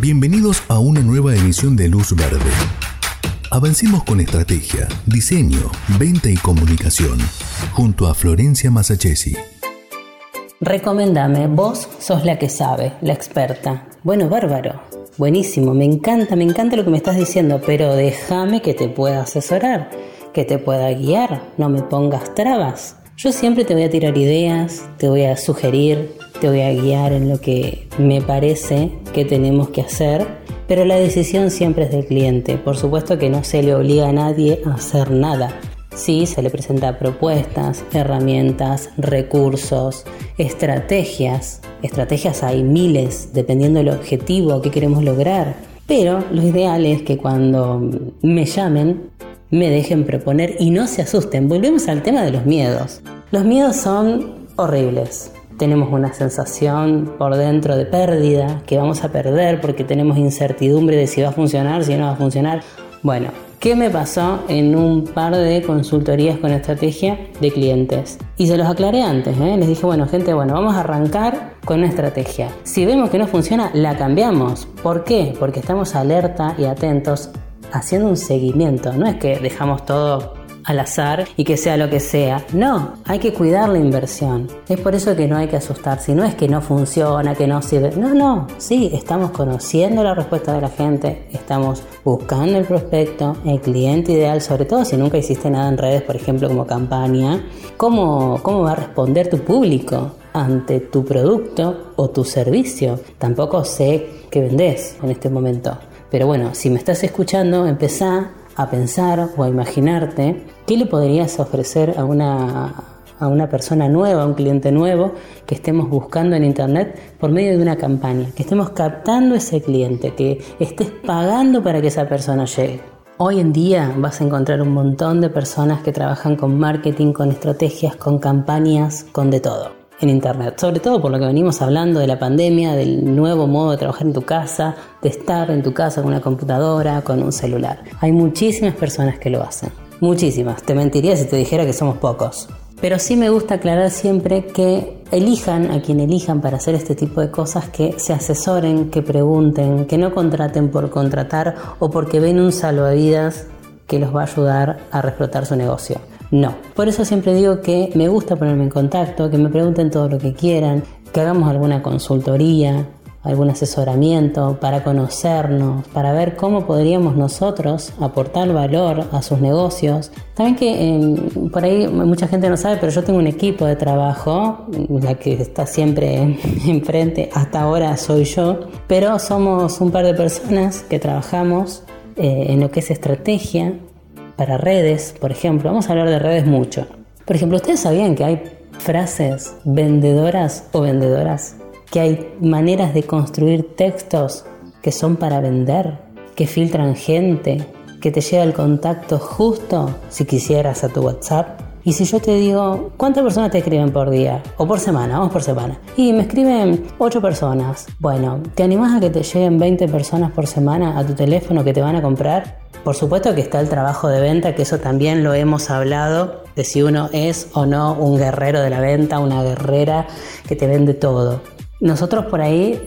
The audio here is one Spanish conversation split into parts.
Bienvenidos a una nueva emisión de Luz Verde. Avancemos con estrategia, diseño, venta y comunicación, junto a Florencia Masachesi. Recomendame, vos sos la que sabe, la experta. Bueno, bárbaro, buenísimo, me encanta, me encanta lo que me estás diciendo, pero déjame que te pueda asesorar, que te pueda guiar, no me pongas trabas. Yo siempre te voy a tirar ideas, te voy a sugerir, te voy a guiar en lo que me parece que tenemos que hacer, pero la decisión siempre es del cliente. Por supuesto que no se le obliga a nadie a hacer nada. Sí, se le presenta propuestas, herramientas, recursos, estrategias. Estrategias hay miles, dependiendo del objetivo que queremos lograr. Pero lo ideal es que cuando me llamen, me dejen proponer y no se asusten. Volvemos al tema de los miedos. Los miedos son horribles. Tenemos una sensación por dentro de pérdida, que vamos a perder porque tenemos incertidumbre de si va a funcionar, si no va a funcionar. Bueno, ¿qué me pasó en un par de consultorías con estrategia de clientes? Y se los aclaré antes, ¿eh? les dije, bueno, gente, bueno, vamos a arrancar con una estrategia. Si vemos que no funciona, la cambiamos. ¿Por qué? Porque estamos alerta y atentos haciendo un seguimiento. No es que dejamos todo al azar y que sea lo que sea. No, hay que cuidar la inversión. Es por eso que no hay que asustarse. No es que no funciona, que no sirve. No, no. Sí, estamos conociendo la respuesta de la gente, estamos buscando el prospecto, el cliente ideal, sobre todo si nunca hiciste nada en redes, por ejemplo, como campaña. ¿Cómo, cómo va a responder tu público? ante tu producto o tu servicio. Tampoco sé qué vendés en este momento. Pero bueno, si me estás escuchando, empezá a pensar o a imaginarte qué le podrías ofrecer a una, a una persona nueva, a un cliente nuevo que estemos buscando en internet por medio de una campaña, que estemos captando ese cliente, que estés pagando para que esa persona llegue. Hoy en día vas a encontrar un montón de personas que trabajan con marketing, con estrategias, con campañas, con de todo Internet, sobre todo por lo que venimos hablando de la pandemia, del nuevo modo de trabajar en tu casa, de estar en tu casa con una computadora, con un celular. Hay muchísimas personas que lo hacen, muchísimas. Te mentiría si te dijera que somos pocos. Pero sí me gusta aclarar siempre que elijan a quien elijan para hacer este tipo de cosas, que se asesoren, que pregunten, que no contraten por contratar o porque ven un salvavidas que los va a ayudar a reflotar su negocio. No. Por eso siempre digo que me gusta ponerme en contacto, que me pregunten todo lo que quieran, que hagamos alguna consultoría, algún asesoramiento para conocernos, para ver cómo podríamos nosotros aportar valor a sus negocios. También que em, por ahí mucha gente no sabe, pero yo tengo un equipo de trabajo, la que está siempre enfrente hasta ahora soy yo, pero somos un par de personas que trabajamos eh, en lo que es estrategia, para redes, por ejemplo, vamos a hablar de redes mucho. Por ejemplo, ¿ustedes sabían que hay frases vendedoras o vendedoras? Que hay maneras de construir textos que son para vender, que filtran gente, que te llega el contacto justo si quisieras a tu WhatsApp. Y si yo te digo, ¿cuántas personas te escriben por día? O por semana, vamos por semana. Y me escriben 8 personas. Bueno, ¿te animás a que te lleguen 20 personas por semana a tu teléfono que te van a comprar? Por supuesto que está el trabajo de venta, que eso también lo hemos hablado, de si uno es o no un guerrero de la venta, una guerrera que te vende todo. Nosotros por ahí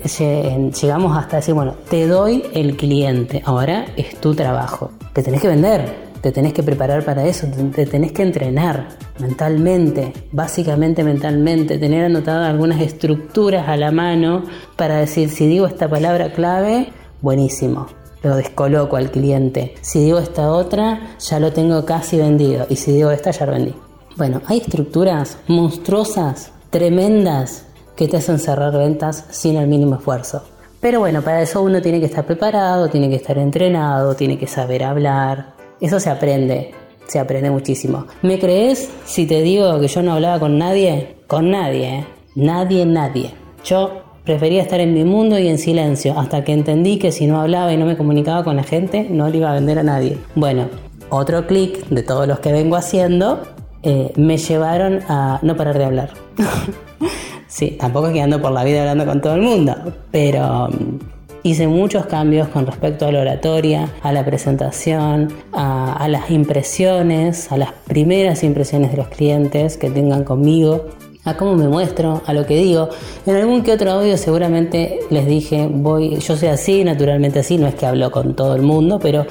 llegamos hasta decir, bueno, te doy el cliente, ahora es tu trabajo. Te tenés que vender, te tenés que preparar para eso, te tenés que entrenar mentalmente, básicamente mentalmente, tener anotadas algunas estructuras a la mano para decir, si digo esta palabra clave, buenísimo, lo descoloco al cliente. Si digo esta otra, ya lo tengo casi vendido. Y si digo esta, ya lo vendí. Bueno, hay estructuras monstruosas, tremendas, que te hacen cerrar ventas sin el mínimo esfuerzo. Pero bueno, para eso uno tiene que estar preparado, tiene que estar entrenado, tiene que saber hablar. Eso se aprende, se aprende muchísimo. ¿Me crees si te digo que yo no hablaba con nadie? Con nadie, ¿eh? Nadie, nadie. Yo Prefería estar en mi mundo y en silencio, hasta que entendí que si no hablaba y no me comunicaba con la gente, no le iba a vender a nadie. Bueno, otro clic de todos los que vengo haciendo eh, me llevaron a no parar de hablar. sí, tampoco es que ando por la vida hablando con todo el mundo, pero mm, hice muchos cambios con respecto a la oratoria, a la presentación, a, a, las impresiones, a las primeras impresiones de los clientes que tengan conmigo a cómo me muestro, a lo que digo. En algún que otro audio seguramente les dije, voy, yo soy así, naturalmente así, no es que hablo con todo el mundo, pero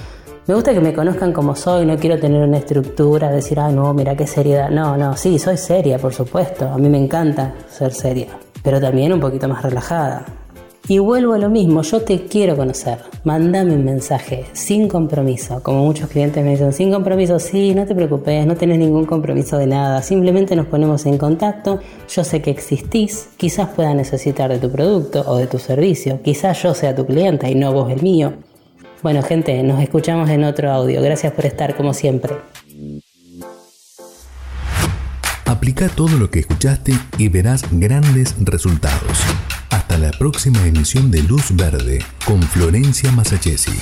me gusta que me conozcan como soy, no quiero tener una estructura, decir, ah, no, mira qué seriedad. No, no, sí, soy seria, por supuesto, a mí me encanta ser seria, pero también un poquito más relajada. Y vuelvo a lo mismo, yo te quiero conocer. Mándame un mensaje sin compromiso. Como muchos clientes me dicen, sin compromiso, sí, no te preocupes, no tenés ningún compromiso de nada. Simplemente nos ponemos en contacto. Yo sé que existís, quizás pueda necesitar de tu producto o de tu servicio. Quizás yo sea tu cliente y no vos el mío. Bueno, gente, nos escuchamos en otro audio. Gracias por estar como siempre. Aplica todo lo que escuchaste y verás grandes resultados. Hasta la próxima emisión de Luz Verde con Florencia Masachesi.